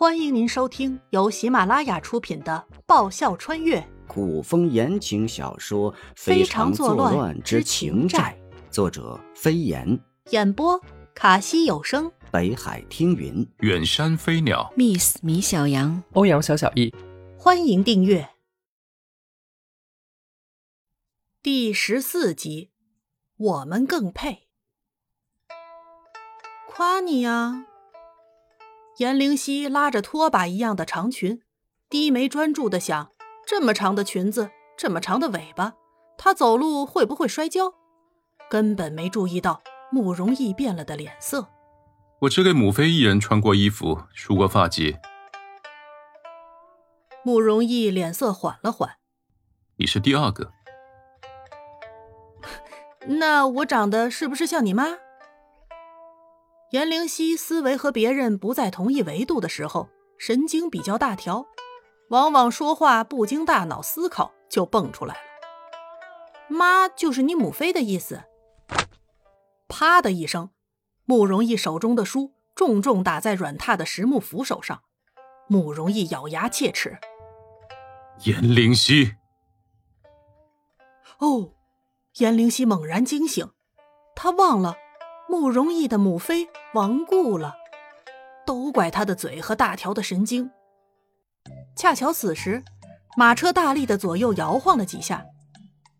欢迎您收听由喜马拉雅出品的《爆笑穿越。古风言情小说《非常作乱之情债》，作者飞檐，演播卡西有声，北海听云，远山飞鸟，Miss 米小羊，欧阳小小易，欢迎订阅。第十四集。我们更配，夸你呀！颜灵溪拉着拖把一样的长裙，低眉专注的想：这么长的裙子，这么长的尾巴，她走路会不会摔跤？根本没注意到慕容易变了的脸色。我只给母妃一人穿过衣服，梳过发髻。慕容易脸色缓了缓：“你是第二个。那我长得是不是像你妈？”颜灵溪思维和别人不在同一维度的时候，神经比较大条，往往说话不经大脑思考就蹦出来了。妈就是你母妃的意思。啪的一声，慕容易手中的书重重打在软榻的实木扶手上，慕容易咬牙切齿：“颜灵溪！”哦，颜灵溪猛然惊醒，他忘了。慕容易的母妃亡故了，都怪他的嘴和大条的神经。恰巧此时，马车大力的左右摇晃了几下，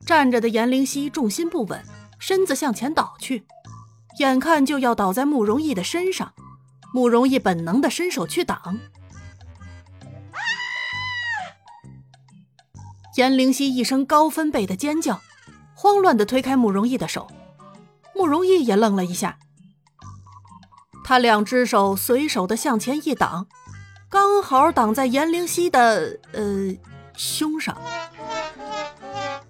站着的颜灵溪重心不稳，身子向前倒去，眼看就要倒在慕容易的身上。慕容易本能的伸手去挡，颜灵溪一声高分贝的尖叫，慌乱的推开慕容易的手。慕容易也愣了一下，他两只手随手的向前一挡，刚好挡在颜灵溪的呃胸上，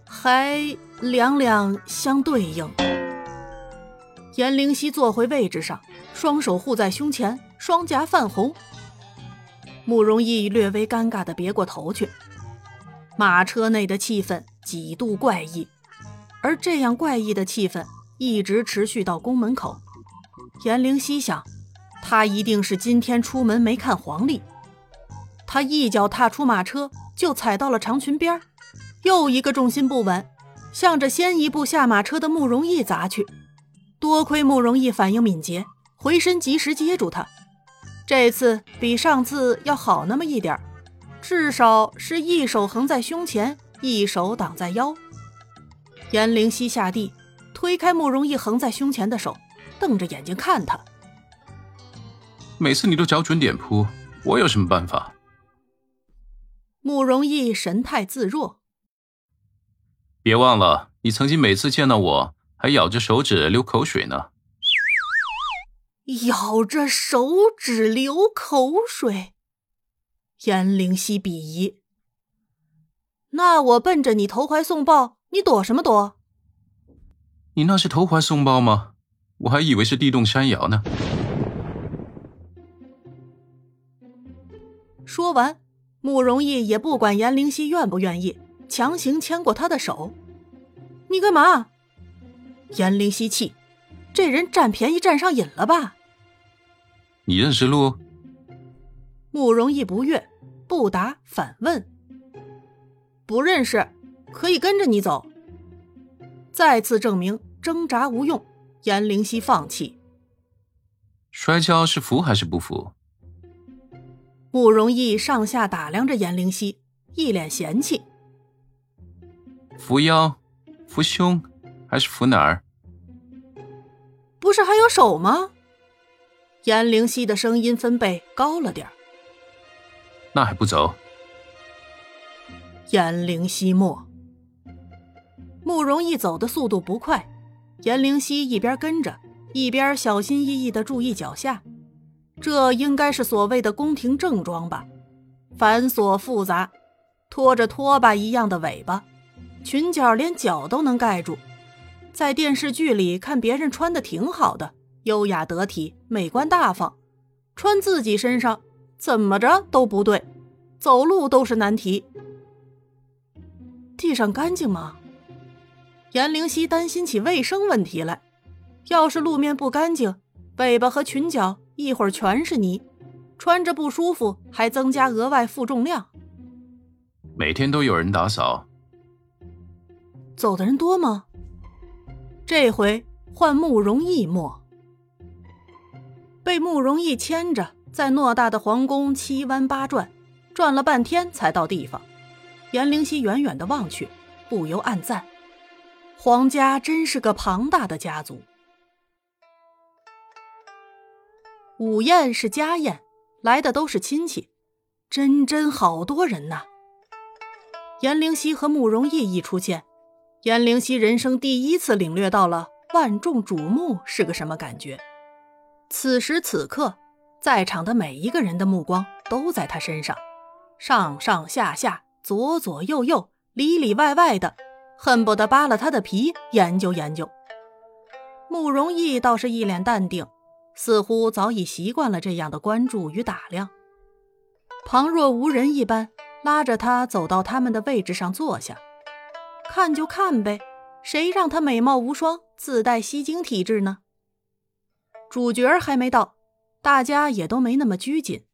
还两两相对应。颜灵溪坐回位置上，双手护在胸前，双颊泛红。慕容易略微尴尬的别过头去。马车内的气氛几度怪异，而这样怪异的气氛。一直持续到宫门口，颜灵溪想，他一定是今天出门没看黄历。他一脚踏出马车，就踩到了长裙边儿又一个重心不稳，向着先一步下马车的慕容易砸去。多亏慕容易反应敏捷，回身及时接住他。这次比上次要好那么一点至少是一手横在胸前，一手挡在腰。颜灵溪下地。推开慕容逸横在胸前的手，瞪着眼睛看他。每次你都找准点扑，我有什么办法？慕容逸神态自若。别忘了，你曾经每次见到我还咬着手指流口水呢。咬着手指流口水，颜灵溪鄙夷。那我奔着你投怀送抱，你躲什么躲？你那是投怀送抱吗？我还以为是地动山摇呢。说完，慕容易也不管颜灵溪愿不愿意，强行牵过他的手。你干嘛？颜灵溪气，这人占便宜占上瘾了吧？你认识路？慕容易不悦，不答反问。不认识，可以跟着你走。再次证明挣扎无用，颜灵溪放弃。摔跤是服还是不服？慕容易上下打量着颜灵溪，一脸嫌弃。扶腰、扶胸，还是扶哪儿？不是还有手吗？颜灵溪的声音分贝高了点那还不走？颜灵溪默。慕容易走的速度不快，颜灵溪一边跟着，一边小心翼翼地注意脚下。这应该是所谓的宫廷正装吧？繁琐复杂，拖着拖把一样的尾巴，裙角连脚都能盖住。在电视剧里看别人穿的挺好的，优雅得体，美观大方，穿自己身上怎么着都不对，走路都是难题。地上干净吗？颜灵溪担心起卫生问题来，要是路面不干净，尾巴和裙角一会儿全是泥，穿着不舒服，还增加额外负重量。每天都有人打扫，走的人多吗？这回换慕容易没，被慕容易牵着，在偌大的皇宫七弯八转，转了半天才到地方。颜灵犀远远的望去，不由暗赞：皇家真是个庞大的家族。午宴是家宴，来的都是亲戚，真真好多人呐。颜灵犀和慕容逸一出现，颜灵犀人生第一次领略到了万众瞩目是个什么感觉。此时此刻，在场的每一个人的目光都在他身上，上上下下。左左右右，里里外外的，恨不得扒了他的皮研究研究。慕容易倒是一脸淡定，似乎早已习惯了这样的关注与打量，旁若无人一般，拉着他走到他们的位置上坐下。看就看呗，谁让他美貌无双，自带吸睛体质呢？主角还没到，大家也都没那么拘谨。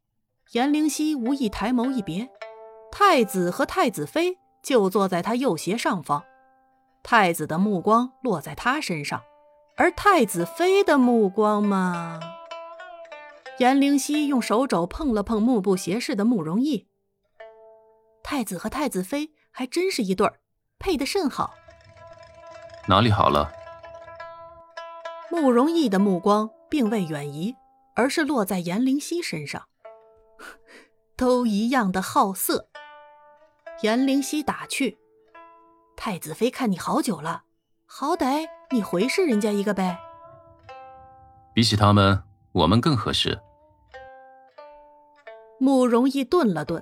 颜灵犀无意抬眸一别。太子和太子妃就坐在他右斜上方，太子的目光落在他身上，而太子妃的目光嘛……颜灵犀用手肘碰了碰目不斜视的慕容易，太子和太子妃还真是一对儿，配得甚好。哪里好了？慕容易的目光并未远移，而是落在颜灵犀身上，都一样的好色。颜灵犀打趣：“太子妃看你好久了，好歹你回视人家一个呗。”比起他们，我们更合适。慕容易顿了顿，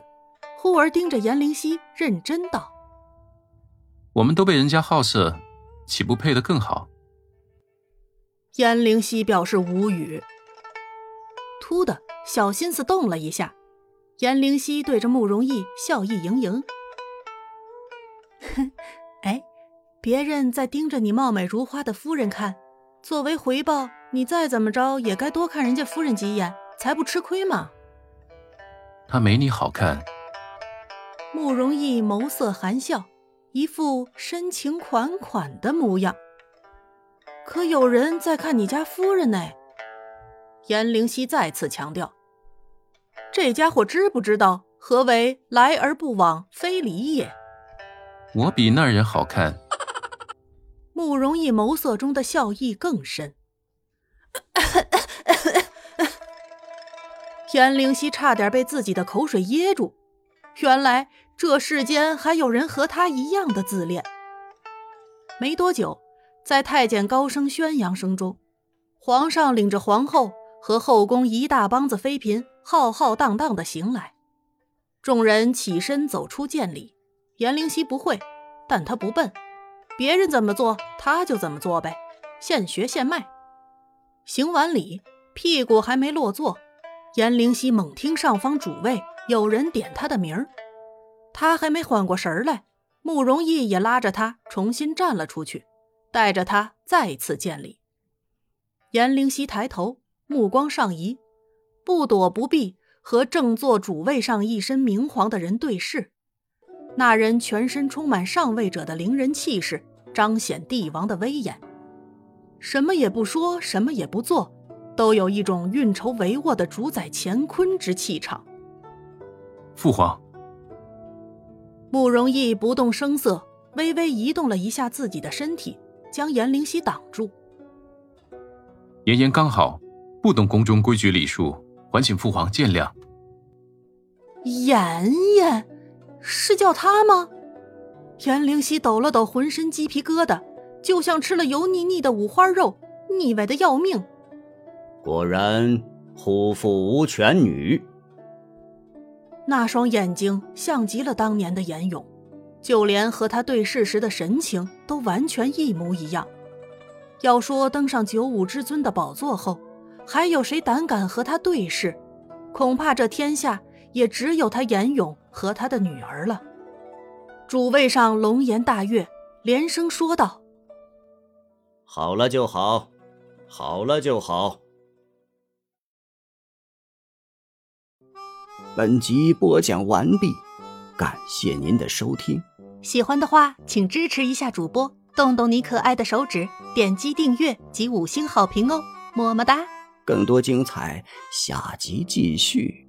忽而盯着颜灵犀，认真道：“我们都被人家好色，岂不配得更好？”颜灵犀表示无语。突的小心思动了一下，颜灵犀对着慕容易笑意盈盈。别人在盯着你貌美如花的夫人看，作为回报，你再怎么着也该多看人家夫人几眼，才不吃亏嘛。她没你好看。慕容易眸色含笑，一副深情款款的模样。可有人在看你家夫人呢？颜灵犀再次强调，这家伙知不知道何为来而不往非礼也？我比那人好看。慕容易眸色中的笑意更深。颜灵犀差点被自己的口水噎住。原来这世间还有人和他一样的自恋。没多久，在太监高声宣扬声中，皇上领着皇后和后宫一大帮子妃嫔浩浩荡荡的行来。众人起身走出见礼。颜灵犀不会，但他不笨，别人怎么做他就怎么做呗，现学现卖。行完礼，屁股还没落座，颜灵犀猛听上方主位有人点他的名儿，他还没缓过神来，慕容易也拉着他重新站了出去，带着他再次见礼。颜灵犀抬头，目光上移，不躲不避，和正坐主位上一身明黄的人对视。那人全身充满上位者的凌人气势，彰显帝王的威严。什么也不说，什么也不做，都有一种运筹帷幄的主宰乾坤之气场。父皇，慕容易不动声色，微微移动了一下自己的身体，将颜灵犀挡住。妍妍刚好不懂宫中规矩礼数，还请父皇见谅。妍妍。是叫他吗？颜灵犀抖了抖浑身鸡皮疙瘩，就像吃了油腻腻的五花肉，腻歪的要命。果然，虎父无犬女。那双眼睛像极了当年的颜勇，就连和他对视时的神情都完全一模一样。要说登上九五之尊的宝座后，还有谁胆敢和他对视？恐怕这天下也只有他严勇。和他的女儿了。主位上龙颜大悦，连声说道：“好了就好，好了就好。”本集播讲完毕，感谢您的收听。喜欢的话，请支持一下主播，动动你可爱的手指，点击订阅及五星好评哦，么么哒！更多精彩，下集继续。